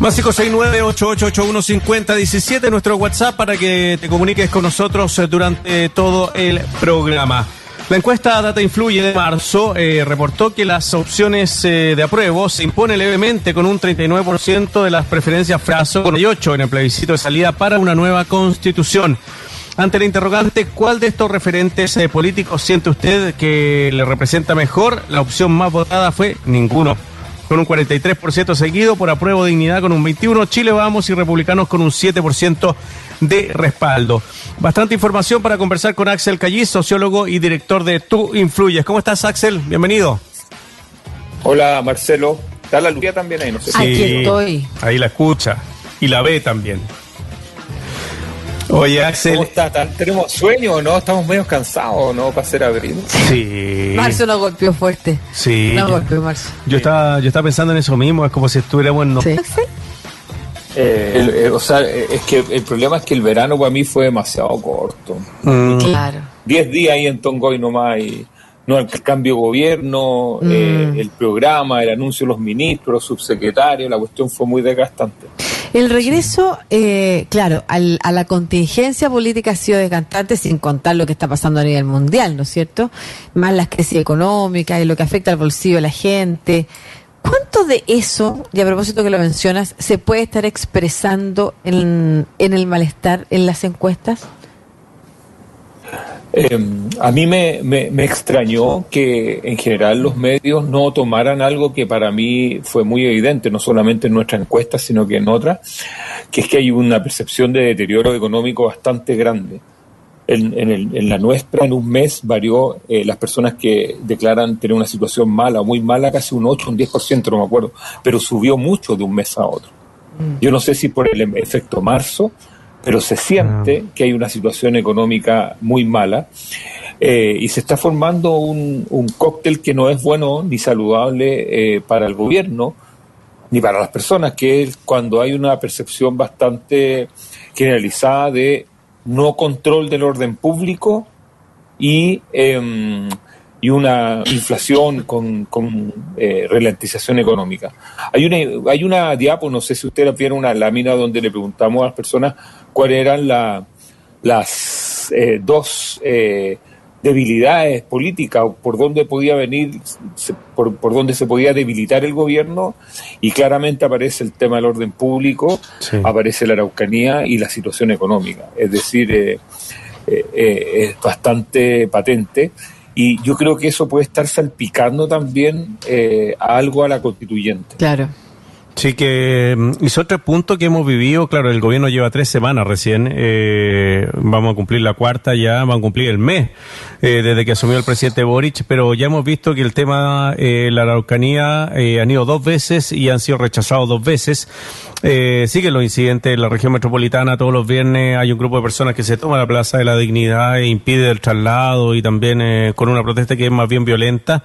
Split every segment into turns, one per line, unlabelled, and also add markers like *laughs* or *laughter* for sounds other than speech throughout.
Más 569-8881-5017, nuestro WhatsApp para que te comuniques con nosotros durante todo el programa. La encuesta Data Influye de marzo eh, reportó que las opciones eh, de apruebo se impone levemente con un 39% de las preferencias fraso con 8 en el plebiscito de salida para una nueva constitución. Ante la interrogante, ¿cuál de estos referentes eh, políticos siente usted que le representa mejor? La opción más votada fue ninguno con un 43% seguido, por apruebo dignidad con un 21%, Chile Vamos y Republicanos con un 7% de respaldo. Bastante información para conversar con Axel Callis, sociólogo y director de Tú Influyes. ¿Cómo estás, Axel? Bienvenido.
Hola, Marcelo. ¿Está la Lucía también ahí? No
sé. Aquí estoy. Ahí la escucha. Y la ve también.
Oye, Axel. ¿Cómo está? ¿Tenemos sueño o no? ¿Estamos medio cansados no? Para ser abril.
Sí.
Marzo nos golpeó fuerte.
Sí.
Nos golpeó Marzo.
Yo estaba, yo estaba pensando en eso mismo, es como si estuviéramos en...
¿Sí?
Eh, eh, o sea, eh, es que el problema es que el verano para mí fue demasiado corto.
Mm. Claro.
Diez días ahí en Tongoy nomás y no el cambio de gobierno, mm. el programa, el anuncio de los ministros, los subsecretarios, la cuestión fue muy desgastante.
El regreso, eh, claro, al, a la contingencia política ha sido desgastante sin contar lo que está pasando a nivel mundial, ¿no es cierto? Más las crisis económicas y lo que afecta al bolsillo de la gente. ¿Cuánto de eso, y a propósito que lo mencionas, se puede estar expresando en, en el malestar en las encuestas?
Eh, a mí me, me, extrañó que en general los medios no tomaran algo que para mí fue muy evidente, no solamente en nuestra encuesta, sino que en otras, que es que hay una percepción de deterioro económico bastante grande. En, en, en la nuestra, en un mes, varió eh, las personas que declaran tener una situación mala o muy mala, casi un 8, un 10%, no me acuerdo, pero subió mucho de un mes a otro. Mm. Yo no sé si por el efecto marzo, pero se siente ah. que hay una situación económica muy mala eh, y se está formando un, cóctel que no es bueno ni saludable eh, para el gobierno ni para las personas, que es cuando hay una percepción bastante generalizada de no control del orden público y, em, y una inflación con, con eh, ralentización económica. Hay una, hay una diapo, no sé si ustedes vieron una lámina donde le preguntamos a las personas cuáles eran las eh, dos eh, debilidades políticas, por dónde podía venir, por, por, dónde se podía debilitar el gobierno, y claramente aparece el tema del orden público, aparece la Araucanía y la situación económica. Es decir, eh, es bastante patente. Y yo creo que eso puede estar salpicando también a algo a la constituyente.
Claro.
Sí, que mm, hizo otro punto que hemos vivido, claro, el gobierno lleva tres semanas recién, eh, vamos a cumplir la cuarta ya, vamos a cumplir el mes eh, desde que asumió el presidente Boric, pero ya hemos visto que el tema, eh, la Araucanía, eh, han ido dos veces y han sido rechazados dos veces. Eh, siguen los incidentes en la región metropolitana, todos los viernes hay un grupo de personas que se toma la Plaza de la Dignidad e impide el traslado y también eh, con una protesta que es más bien violenta.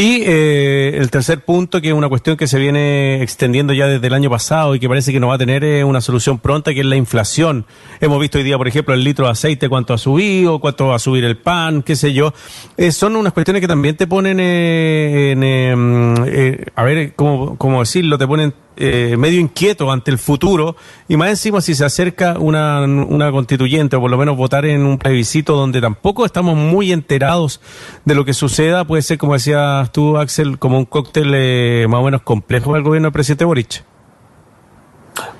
Y eh, el tercer punto, que es una cuestión que se viene extendiendo ya desde el año pasado y que parece que no va a tener eh, una solución pronta, que es la inflación. Hemos visto hoy día, por ejemplo, el litro de aceite, cuánto ha subido, cuánto va a subir el pan, qué sé yo. Eh, son unas cuestiones que también te ponen, eh, en, eh, a ver, ¿cómo, ¿cómo decirlo? Te ponen eh, medio inquieto ante el futuro y más encima si se acerca una, una constituyente o por lo menos votar en un plebiscito donde tampoco estamos muy enterados de lo que suceda, puede ser, como decías tú, Axel, como un cóctel eh, más o menos complejo del gobierno del presidente Boric.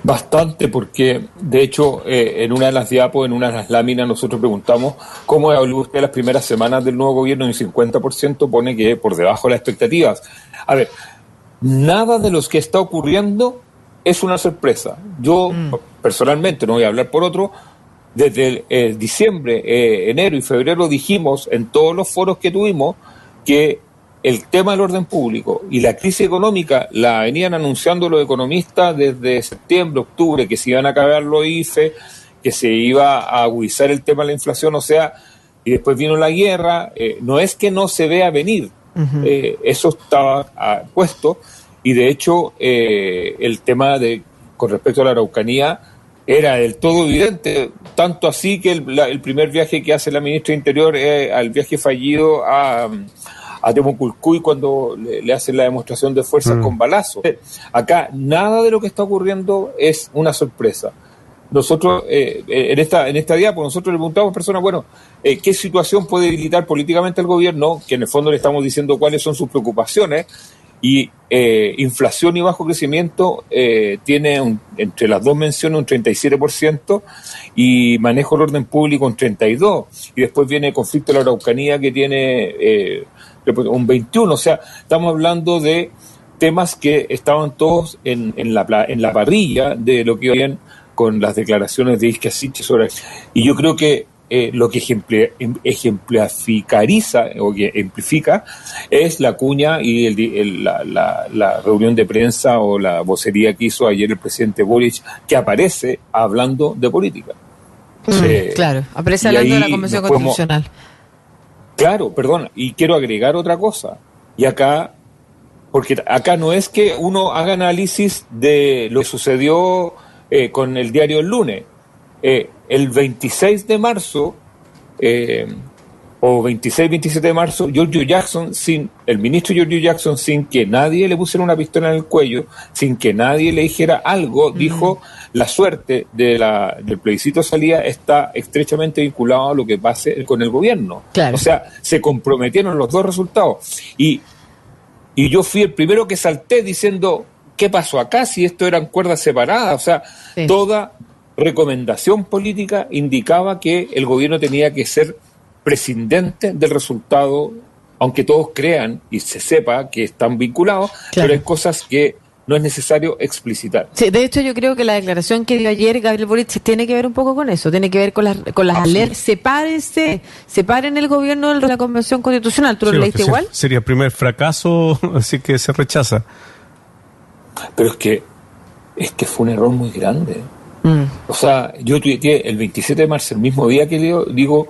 Bastante, porque de hecho eh, en una de las diapos, en una de las láminas, nosotros preguntamos cómo evaluó usted las primeras semanas del nuevo gobierno y un 50% pone que por debajo de las expectativas. A ver, nada de lo que está ocurriendo es una sorpresa. Yo mm. personalmente, no voy a hablar por otro, desde el, diciembre, eh, enero y febrero dijimos en todos los foros que tuvimos que el tema del orden público y la crisis económica la venían anunciando los economistas desde septiembre, octubre, que se iban a acabar los IFE, que se iba a agudizar el tema de la inflación, o sea, y después vino la guerra, eh, no es que no se vea venir, eh, eso estaba ah, puesto y de hecho eh, el tema de con respecto a la Araucanía era del todo evidente, tanto así que el, primer viaje que hace la ministra de Interior es al viaje fallido a, a Temoculcuy cuando le, hacen la demostración de fuerza mm. con balazo. Acá nada de lo que está ocurriendo es una sorpresa. Nosotros, eh, en esta en esta diapo, nosotros le preguntamos a personas, bueno, eh, ¿qué situación puede debilitar políticamente el gobierno? Que en el fondo le estamos diciendo cuáles son sus preocupaciones y eh, inflación y bajo crecimiento eh, tiene entre las dos menciones un 37% y manejo del orden público un 32%. Y después viene el conflicto de la Araucanía que tiene eh, un 21%. O sea, estamos hablando de temas que estaban todos en, en, la, en la parrilla de lo que bien con las declaraciones de Isque sobre... Y yo creo que eh, lo que em, ejemplificariza o que amplifica es la cuña y la, reunión de prensa o la vocería que hizo ayer el presidente Boric, que aparece hablando de política.
Mm, claro, aparece hablando de la Convención Constitucional.
claro, perdón, y quiero agregar otra cosa. Y acá, porque acá no es que uno haga análisis de lo que sucedió eh, con el diario el lunes. Eh, el 26 de marzo, eh, o 26-27 de marzo, Giorgio Jackson, sin, el ministro Giorgio Jackson, sin que nadie le pusiera una pistola en el cuello, sin que nadie le dijera algo, dijo, la suerte de la, del plebiscito salida está estrechamente vinculado a lo que pase con el gobierno. O sea, se comprometieron los dos resultados. Y, y yo fui el primero que salté diciendo, ¿qué pasó acá si esto eran cuerdas separadas? O sea, toda recomendación política indicaba que el gobierno tenía que ser prescindente del resultado, aunque todos crean y se sepa que están vinculados, pero hay cosas que no es necesario explicitar.
Sí, de hecho yo creo que la declaración que dio ayer Gabriel Boric tiene que ver un poco con eso, tiene que ver con las, con las ah, alertas, sepárense, separen el gobierno de la Convención Constitucional, ¿tú lo leíste igual?
Sería el primer fracaso, *laughs* así que se rechaza.
Pero es que, es que fue un error muy grande. Mm. O sea, yo tuiteé el 27 de marzo, el mismo día que digo, digo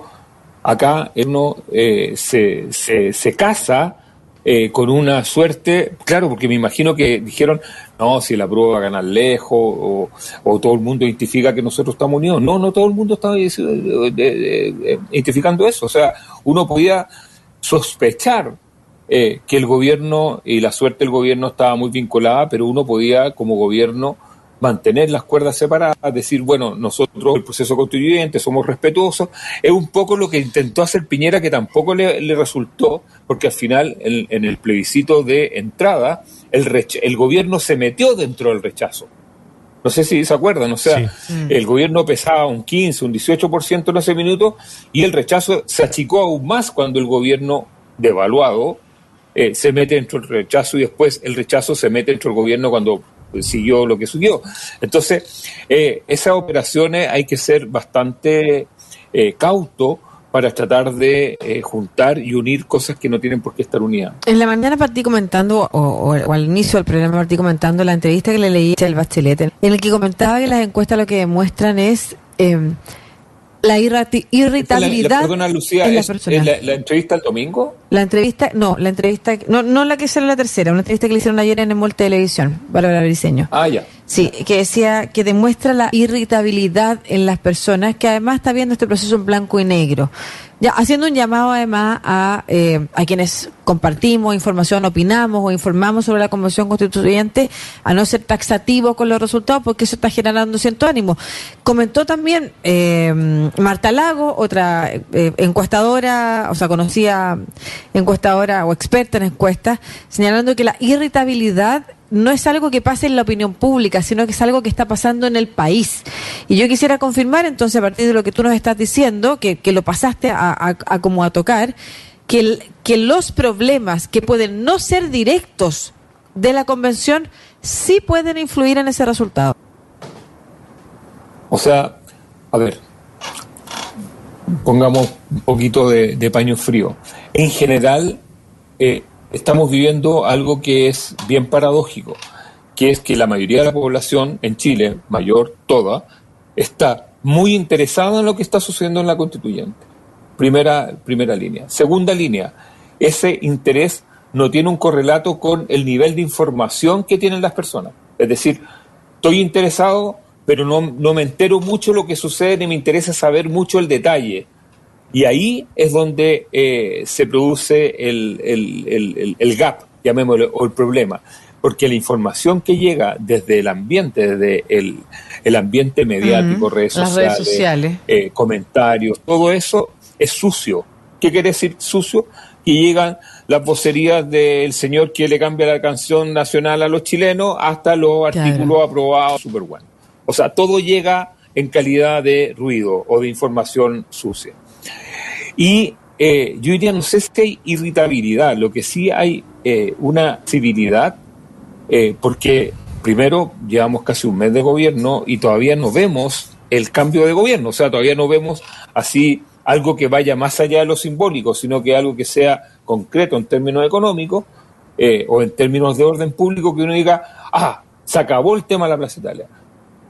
acá uno eh, se, se, casa eh, con una suerte, claro, porque me imagino que dijeron, no, si la prueba va a ganar lejos, o, todo el mundo identifica que nosotros estamos unidos. No, no todo el mundo estaba identificando eso. O sea, uno podía sospechar eh, que el gobierno y la suerte del gobierno estaba muy vinculada, pero uno podía como gobierno mantener las cuerdas separadas, decir, bueno, nosotros, el proceso constituyente, somos respetuosos, es un poco lo que intentó hacer Piñera, que tampoco le, resultó, porque al final, en, el plebiscito de entrada, el, el gobierno se metió dentro del rechazo. No sé si se acuerdan, o sea, mm. el gobierno pesaba un 15, un 18% en ese minuto y el rechazo se achicó aún más cuando el gobierno devaluado eh, se mete dentro del rechazo y después el rechazo se mete dentro del gobierno cuando siguió lo que siguió. Entonces, eh, esas operaciones hay que ser bastante eh, cauto para tratar de eh, juntar y unir cosas que no tienen por qué estar unidas.
En la mañana partí comentando, o, al inicio del programa partí comentando la entrevista que le leí al Bachelet, en el que comentaba que las encuestas lo que demuestran es la irritabilidad
la, Lucía, en la, la, entrevista el domingo?
La entrevista, no, la entrevista, no, no la que salió la tercera, una entrevista que le hicieron ayer en el Televisión, Bárbara Briseño.
Ah, ya.
Sí, que decía que demuestra la irritabilidad en las personas, que además está viendo este proceso en blanco y negro. Ya, haciendo un llamado además a, eh, a quienes compartimos información, opinamos o informamos sobre la Convención Constituyente, a no ser taxativos con los resultados, porque eso está generando cierto ánimo. Comentó también eh, Marta Lago, otra eh, encuestadora, o sea, conocida encuestadora o experta en encuestas, señalando que la irritabilidad no es algo que pase en la opinión pública, sino que es algo que está pasando en el país. Y yo quisiera confirmar, entonces, a partir de lo que tú nos estás diciendo, que, lo pasaste a, como a tocar, que, que los problemas que pueden no ser directos de la convención sí pueden influir en ese resultado.
O sea, a ver, pongamos un poquito de, paño frío. En general, eh, estamos viviendo algo que es bien paradójico, que es que la mayoría de la población en Chile, mayor toda, está muy interesada en lo que está sucediendo en la constituyente. Primera, primera línea. Segunda línea, ese interés no tiene un correlato con el nivel de información que tienen las personas. Es decir, estoy interesado, pero no, no me entero mucho lo que sucede ni me interesa saber mucho el detalle. Y ahí es donde eh, se produce el, el, el, gap, llamémoslo, o el problema. Porque la información que llega desde el ambiente, desde el, el ambiente mediático, redes, sociales, eh, comentarios, todo eso es sucio. ¿Qué quiere decir sucio? Que llegan las vocerías del señor que le cambia la canción nacional a los chilenos hasta los artículos aprobados super bueno. O sea, todo llega en calidad de ruido o de información sucia. Y eh, yo diría, no sé si hay irritabilidad, lo que sí hay eh, una civilidad, eh, porque primero llevamos casi un mes de gobierno y todavía no vemos el cambio de gobierno, o sea, todavía no vemos así algo que vaya más allá de lo simbólico, sino que algo que sea concreto en términos económicos o en términos de orden público, que uno diga, ah, se acabó el tema de la Plaza Italia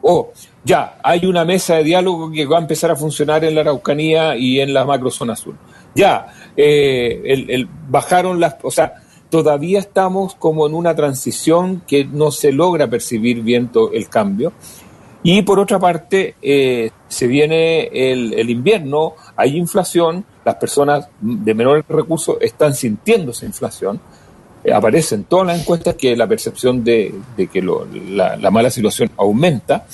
o ya, hay una mesa de diálogo que va a empezar a funcionar en la Araucanía y en la macrozona sur. Ya, eh, el, bajaron las, o sea, todavía estamos como en una transición que no se logra percibir bien el cambio. Y por otra parte, eh, se viene el, el, invierno, hay inflación, las personas de menores recursos están sintiendo esa inflación. Eh, aparece en todas las encuestas que la percepción de, que la, mala situación aumenta.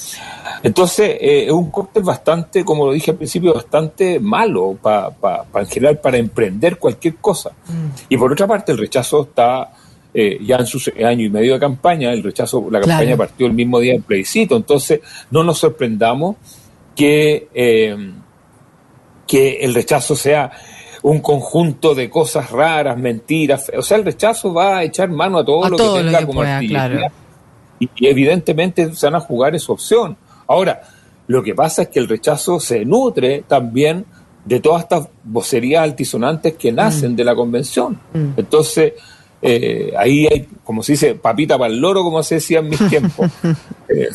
Entonces, eh, es un cóctel bastante, como lo dije al principio, bastante malo para en general para emprender cualquier cosa. Mm. Y por otra parte, el rechazo está eh, ya en su año y medio de campaña, el rechazo, la campaña partió el mismo día del plebiscito. Entonces, no nos sorprendamos que, que el rechazo sea un conjunto de cosas raras, mentiras. O sea, el rechazo va a echar mano a todo lo que tenga como artillería. Y, evidentemente se van a jugar esa opción. Ahora, lo que pasa es que el rechazo se nutre también de todas estas vocerías altisonantes que nacen mm. de la convención. Mm. Entonces, eh, ahí hay, como se dice, papita para el loro, como se decía en mis *laughs* tiempos. Eh,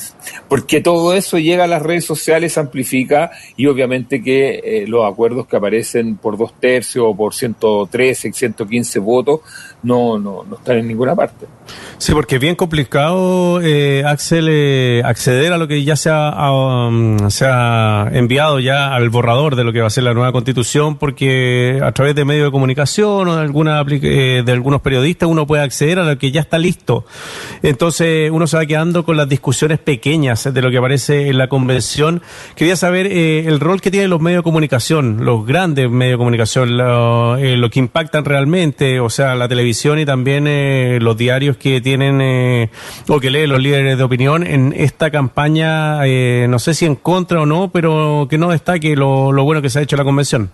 porque todo eso llega a las redes sociales, amplifica y obviamente que eh, los acuerdos que aparecen por dos tercios o por 113, 115 votos no, no, no están en ninguna parte.
Sí, porque es bien complicado, eh, Axel, eh, acceder a lo que ya se ha, um, se ha enviado ya al borrador de lo que va a ser la nueva constitución, porque a través de medios de comunicación o de, alguna, eh, de algunos periodistas uno puede acceder a lo que ya está listo. Entonces uno se va quedando con las discusiones pequeñas de lo que aparece en la convención. Quería saber eh, el rol que tienen los medios de comunicación, los grandes medios de comunicación, lo, eh, lo que impactan realmente, o sea, la televisión y también los diarios que tienen eh, o que leen los líderes de opinión en esta campaña, eh, no sé si en contra o no, pero que no destaque lo, bueno que se ha hecho la convención.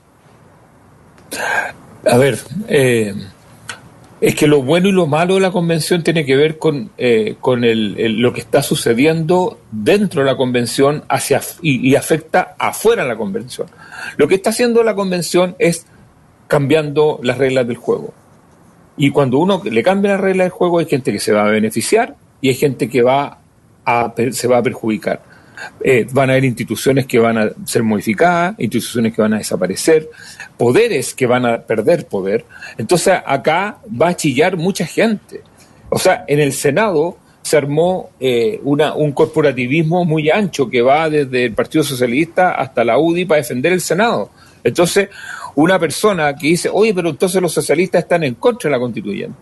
A ver, es que lo bueno y lo malo de la convención tiene que ver con, con el, lo que está sucediendo dentro de la convención hacia, y, y, afecta afuera la convención. Lo que está haciendo la convención es cambiando las reglas del juego. Y cuando uno le cambia la regla del juego, hay gente que se va a beneficiar y hay gente que va a, se va a perjudicar. Eh, van a haber instituciones que van a ser modificadas, instituciones que van a desaparecer, poderes que van a perder poder. Entonces acá va a chillar mucha gente. O sea, en el Senado se armó eh, una, un corporativismo muy ancho que va desde el Partido Socialista hasta la UDI para defender el Senado. Entonces, una persona que dice, oye, pero entonces los socialistas están en contra de la constituyente.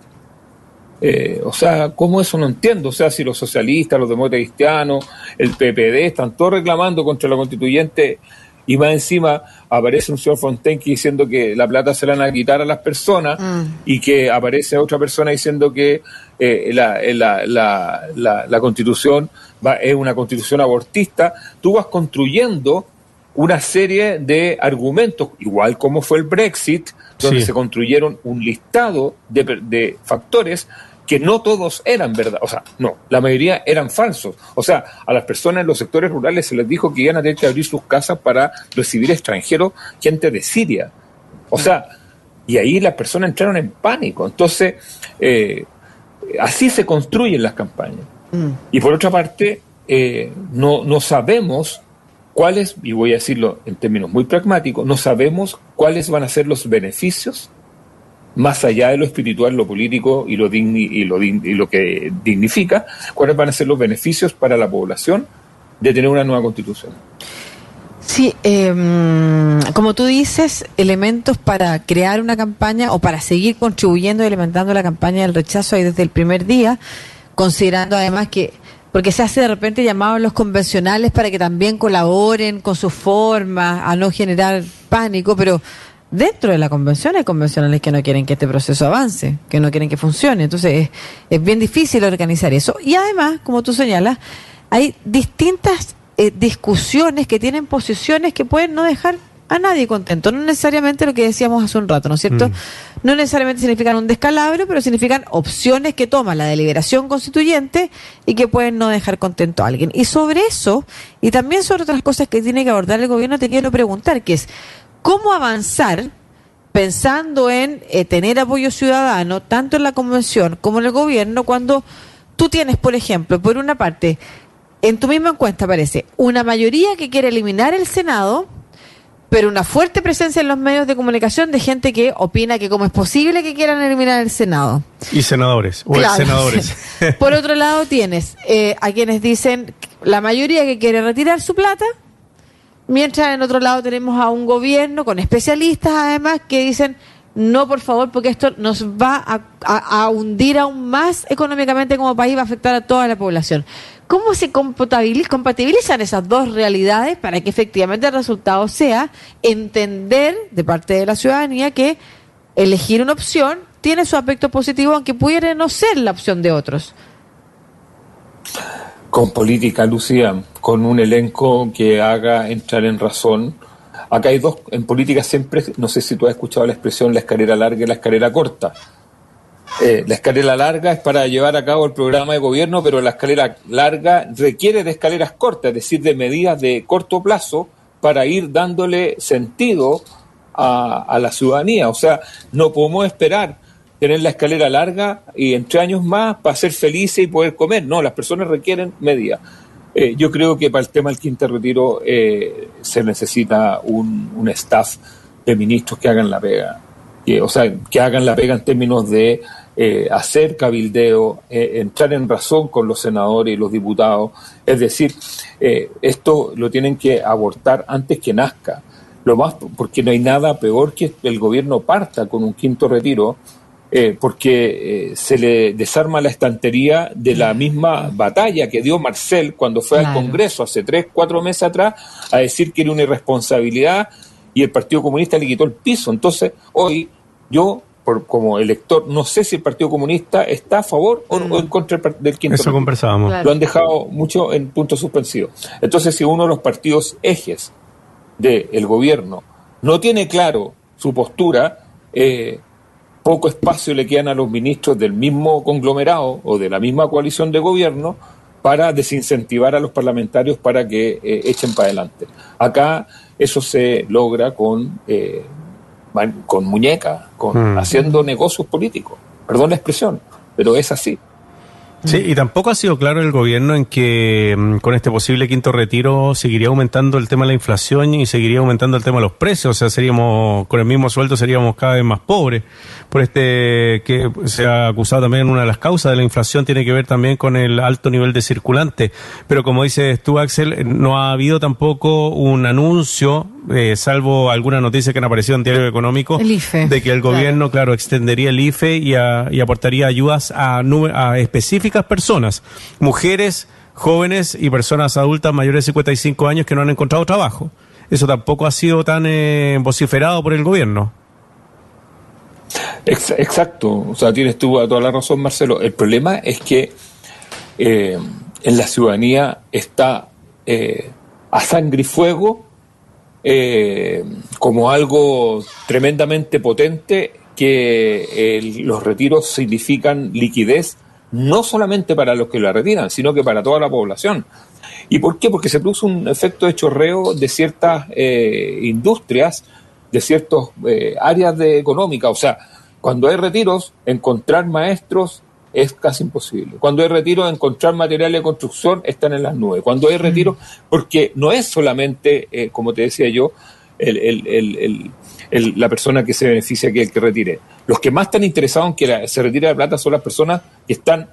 Eh, o sea, ¿cómo eso no entiendo? O sea, si los socialistas, los demócratas cristianos, el PPD están todos reclamando contra la constituyente y más encima aparece un señor Fontaine diciendo que la plata se la van a quitar a las personas mm. y que aparece otra persona diciendo que eh, la, la, la, la, constitución va, es una constitución abortista, tú vas construyendo una serie de argumentos, igual como fue el Brexit, donde se construyeron un listado de, factores que no todos eran verdad, o sea, no, la mayoría eran falsos. O sea, a las personas en los sectores rurales se les dijo que iban a tener que abrir sus casas para recibir extranjeros, gente de Siria. O sea, y ahí las personas entraron en pánico. Entonces, eh, así se construyen las campañas. Mm. Y por otra parte, eh, no, no sabemos cuáles, y voy a decirlo en términos muy pragmáticos, no sabemos cuáles van a ser los beneficios más allá de lo espiritual, lo político y lo, y lo, y lo que dignifica, cuáles van a ser los beneficios para la población de tener una nueva constitución.
Sí, em, como tú dices, elementos para crear una campaña o para seguir contribuyendo y alimentando la campaña del rechazo ahí desde el primer día, considerando además que, porque se hace de repente llamado a los convencionales para que también colaboren con sus formas, a no generar pánico, pero dentro de la convención hay convencionales que no quieren que este proceso avance, que no quieren que funcione. Entonces es, es bien difícil organizar eso. Y además, como tú señalas, hay distintas eh, discusiones que tienen posiciones que pueden no dejar a nadie contento. No necesariamente lo que decíamos hace un rato, ¿no es cierto? Mm. No necesariamente significan un descalabro, pero significan opciones que toma la deliberación constituyente y que pueden no dejar contento a alguien. Y sobre eso, y también sobre otras cosas que tiene que abordar el gobierno, te quiero preguntar, que es, ¿cómo avanzar pensando en eh, tener apoyo ciudadano, tanto en la convención como en el gobierno, cuando tú tienes, por ejemplo, por una parte, en tu misma encuesta aparece una mayoría que quiere eliminar el Senado, pero una fuerte presencia en los medios de comunicación de gente que opina que cómo es posible que quieran eliminar el Senado.
Y senadores, o senadores. *laughs*
Por otro lado tienes eh, a quienes dicen la mayoría que quiere retirar su plata, mientras en otro lado tenemos a un gobierno con especialistas además que dicen no por favor porque esto nos va a hundir aún más económicamente como país, va a afectar a toda la población. ¿Cómo se compatibilizan esas dos realidades para que efectivamente el resultado sea entender de parte de la ciudadanía que elegir una opción tiene su aspecto positivo aunque pudiera no ser la opción de otros?
Con política, Lucía, con un elenco que haga entrar en razón. Acá hay dos, en política siempre, no sé si tú has escuchado la expresión la escalera larga y la escalera corta eh, la escalera larga es para llevar a cabo el programa de gobierno, pero la escalera larga requiere de escaleras cortas, es decir, de medidas de corto plazo para ir dándole sentido a, la ciudadanía. O sea, no podemos esperar tener la escalera larga y entre años más para ser felices y poder comer. No, las personas requieren medidas. Eh, yo creo que para el tema del quinto retiro eh, se necesita un, un, staff de ministros que hagan la pega. Que, o sea, que hagan la pega en términos de eh, hacer cabildeo, eh, entrar en razón con los senadores y los diputados. Es decir, eh, esto lo tienen que abortar antes que nazca. Lo más, porque no hay nada peor que el gobierno parta con un quinto retiro, porque se le desarma la estantería de la misma batalla que dio Marcel cuando fue al Congreso hace tres, cuatro meses atrás a decir que era una irresponsabilidad y el Partido Comunista le quitó el piso. Entonces, hoy yo como elector, no sé si el Partido Comunista está a favor o, mm. en contra del quinto.
Eso conversábamos.
Lo han dejado mucho en punto suspensivo. Entonces, si uno de los partidos ejes del gobierno no tiene claro su postura, eh, poco espacio le quedan a los ministros del mismo conglomerado o de la misma coalición de gobierno para desincentivar a los parlamentarios para que eh, echen para adelante. Acá eso se logra con eh, con muñeca, con, mm. haciendo negocios políticos. Perdón la expresión, pero es así.
Sí, y tampoco ha sido claro el gobierno en que mm, con este posible quinto retiro seguiría aumentando el tema de la inflación y seguiría aumentando el tema de los precios. O sea, seríamos, con el mismo sueldo seríamos cada vez más pobres. Por este que se ha acusado también una de las causas de la inflación tiene que ver también con el alto nivel de circulante. Pero como dices tú, Axel, no ha habido tampoco un anuncio eh, salvo alguna noticia que han aparecido en Diario Económico, de que el gobierno, claro, extendería el IFE y, aportaría ayudas a, a específicas personas, mujeres, jóvenes y personas adultas mayores de 55 años que no han encontrado trabajo. Eso tampoco ha sido tan eh, vociferado por el gobierno.
Exacto, o sea, tienes tú toda la razón, Marcelo. El problema es que eh, en la ciudadanía está a sangre y fuego eh, como algo tremendamente potente que los retiros significan liquidez no solamente para los que la retiran, sino que para toda la población. ¿Y por qué? Porque se produce un efecto de chorreo de ciertas eh, industrias, de ciertas eh, áreas de económica. O sea, cuando hay retiros, encontrar maestros es casi imposible. Cuando hay retiro, encontrar material de construcción están en las nubes. Cuando hay retiro, porque no es solamente, eh, como te decía yo, la persona que se beneficia que el que retire. Los que más están interesados en que se retire la plata son las personas que están,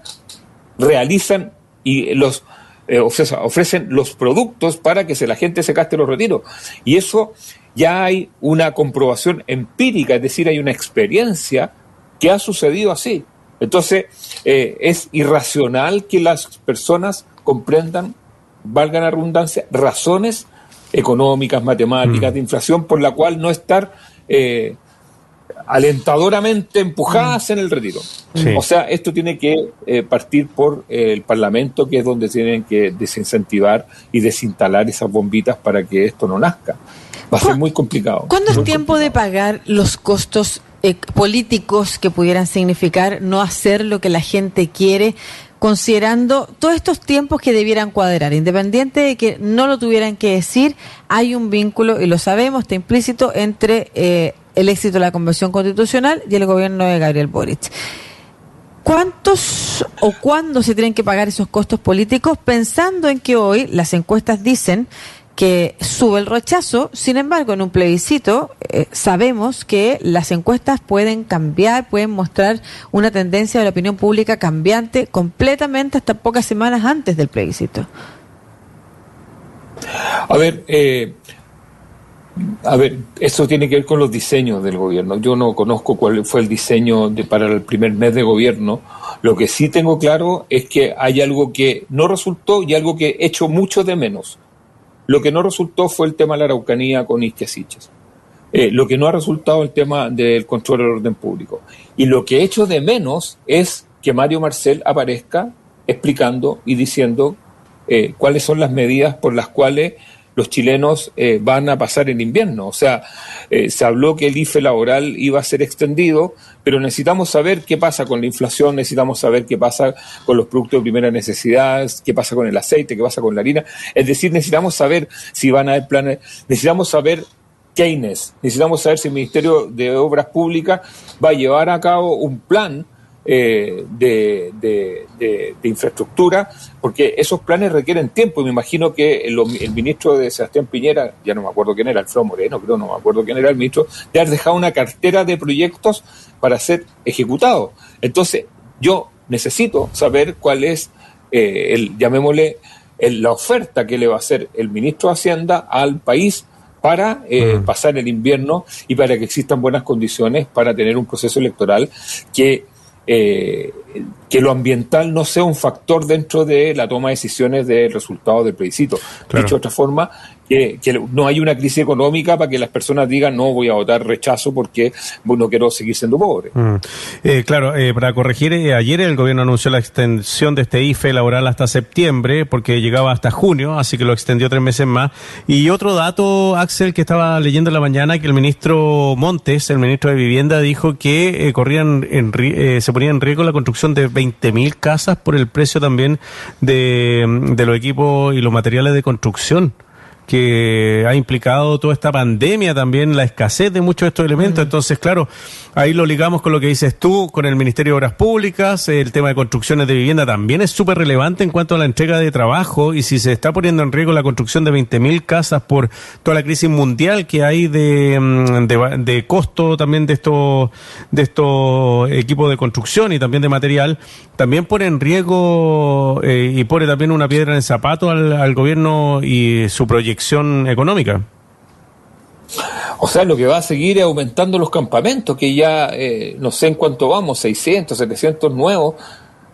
realizan y los eh, ofrecen los productos para que se, la gente se gaste los retiros. Y eso ya hay una comprobación empírica, es decir, hay una experiencia que ha sucedido así. Entonces, eh, es irracional que las personas comprendan, valga la redundancia, razones económicas, matemáticas, mm. de inflación, por la cual no estar eh, alentadoramente empujadas en el retiro. O sea, esto tiene que eh, partir por el Parlamento, que es donde tienen que desincentivar y desinstalar esas bombitas para que esto no nazca. Va a ser muy complicado.
¿Cuándo
es
tiempo de pagar los costos eh, políticos que pudieran significar no hacer lo que la gente quiere? considerando todos estos tiempos que debieran cuadrar, independiente de que no lo tuvieran que decir, hay un vínculo, y lo sabemos, está implícito, entre eh, el éxito de la Convención Constitucional y el gobierno de Gabriel Boric. ¿Cuántos o cuándo se tienen que pagar esos costos políticos pensando en que hoy las encuestas dicen que sube el rechazo, sin embargo, en un plebiscito eh, sabemos que las encuestas pueden cambiar, pueden mostrar una tendencia de la opinión pública cambiante completamente hasta pocas semanas antes del plebiscito.
A ver, eh, a ver, eso tiene que ver con los diseños del gobierno. Yo no conozco cuál fue el diseño de, para el primer mes de gobierno. Lo que sí tengo claro es que hay algo que no resultó y algo que he hecho mucho de menos. Lo que no resultó fue el tema de la Araucanía con Isquiasiches. Eh, lo que no ha resultado el tema del control del orden público. Y lo que he hecho de menos es que Mario Marcel aparezca explicando y diciendo eh, cuáles son las medidas por las cuales los chilenos eh, van a pasar el invierno. O sea, eh, se habló que el IFE laboral iba a ser extendido, pero necesitamos saber qué pasa con la inflación, necesitamos saber qué pasa con los productos de primera necesidad, qué pasa con el aceite, qué pasa con la harina. Es decir, necesitamos saber si van a haber planes, necesitamos saber Keynes, necesitamos saber si el Ministerio de Obras Públicas va a llevar a cabo un plan eh, de, de, infraestructura, porque esos planes requieren tiempo y me imagino que el, ministro de Sebastián Piñera, ya no me acuerdo quién era, Alfredo Moreno, creo, no me acuerdo quién era el ministro, de haber dejado una cartera de proyectos para ser ejecutados. Entonces, yo necesito saber cuál es, eh, el, llamémosle, la oferta que le va a hacer el ministro de Hacienda al país para eh, pasar el invierno y para que existan buenas condiciones para tener un proceso electoral que eh, que lo ambiental no sea un factor dentro de la toma de decisiones del resultado del plebiscito. Dicho de otra forma, que, no hay una crisis económica para que las personas digan no voy a votar rechazo porque no quiero seguir siendo pobre.
Mm. Eh, claro, eh, para corregir, eh, ayer el gobierno anunció la extensión de este IFE laboral hasta septiembre porque llegaba hasta junio, así que lo extendió tres meses más. Y otro dato, Axel, que estaba leyendo en la mañana, que el ministro Montes, el ministro de Vivienda, dijo que corrían en, se ponía en riesgo la construcción de 20.000 casas por el precio también de los equipos y los materiales de construcción que ha implicado toda esta pandemia también, la escasez de muchos de estos elementos. Mm. Entonces, claro, ahí lo ligamos con lo que dices tú, con el Ministerio de Obras Públicas, el tema de construcciones de vivienda también es súper relevante en cuanto a la entrega de trabajo y si se está poniendo en riesgo la construcción de 20.000 casas por toda la crisis mundial que hay de, mm, de, de costo también de estos, de estos equipos de construcción y también de material, también pone en riesgo eh, y pone también una piedra en el zapato al, al gobierno y su proyecto económica.
O sea, lo que va a seguir es aumentando los campamentos, que ya eh, no sé en cuánto vamos, 600, 700 nuevos,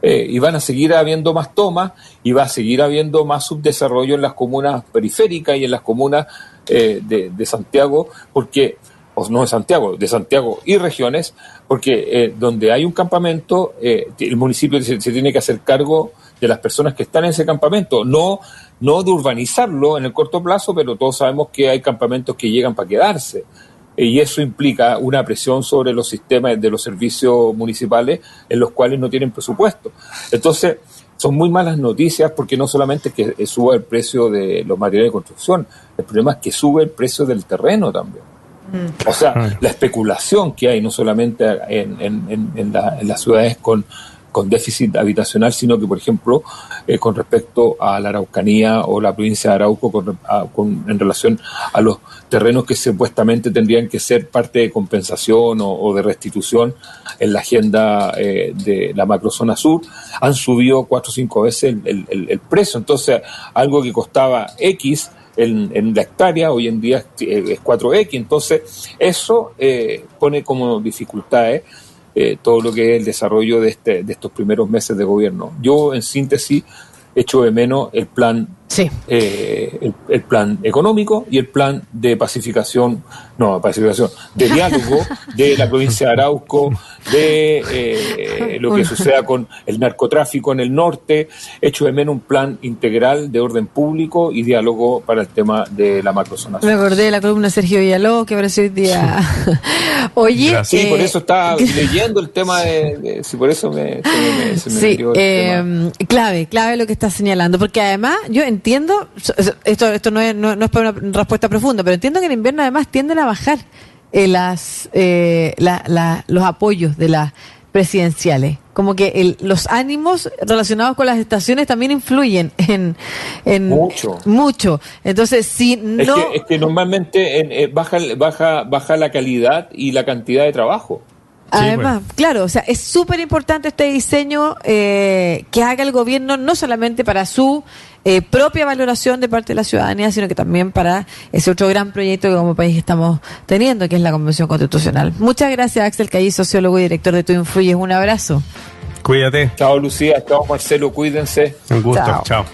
eh, y van a seguir habiendo más tomas y va a seguir habiendo más subdesarrollo en las comunas periféricas y en las comunas eh, de, Santiago, porque, o no de Santiago, de Santiago y regiones, porque donde hay un campamento, el municipio se tiene que hacer cargo de las personas que están en ese campamento, no no de urbanizarlo en el corto plazo, pero todos sabemos que hay campamentos que llegan para quedarse. Y eso implica una presión sobre los sistemas de los servicios municipales en los cuales no tienen presupuesto. Entonces, son muy malas noticias porque no solamente es que suba el precio de los materiales de construcción, el problema es que sube el precio del terreno también. Mm. O sea, la especulación que hay no solamente en, en, en las ciudades con con déficit habitacional, sino que, por ejemplo, eh, con respecto a la Araucanía o la provincia de Arauco con, en relación a los terrenos que supuestamente tendrían que ser parte de compensación o, de restitución en la agenda eh, de la macrozona sur, han subido cuatro o cinco veces el, precio. Entonces, algo que costaba X en, la hectárea, hoy en día es 4X. Entonces, eso eh, pone como dificultades eh, todo lo que es el desarrollo de, este, de estos primeros meses de gobierno. Yo, en síntesis, echo de menos el plan
Sí.
Eh, el, plan económico y el plan de pacificación, no, pacificación, de diálogo de la provincia de Arauco, de eh, lo que suceda con el narcotráfico en el norte, hecho de menos un plan integral de orden público y diálogo para el tema de la macrozona.
Me acordé de la columna Sergio Villalobos que apareció hoy día. *laughs* Oye.
Sí, por eso estaba *laughs* leyendo el tema de, sí, por eso me,
se me, sí, eh, clave, clave lo que está señalando, porque además yo entiendo, esto, esto no, es, no, es para una respuesta profunda, pero entiendo que en invierno además tienden a bajar eh, las, eh, los apoyos de las presidenciales. Como que los ánimos relacionados con las estaciones también influyen en,
mucho.
mucho. Entonces, si no...
Es que, normalmente eh, baja, baja, baja la calidad y la cantidad de trabajo.
Además, claro, o sea, es súper importante este diseño eh, que haga el gobierno no solamente para su eh, propia valoración de parte de la ciudadanía, sino que también para ese otro gran proyecto que como país estamos teniendo, que es la Convención Constitucional. Muchas gracias, Axel Caí, sociólogo y director de Tu Influyes. Un abrazo.
Cuídate.
Chao, Lucía. Chao, Marcelo. Cuídense.
Un gusto. Chao.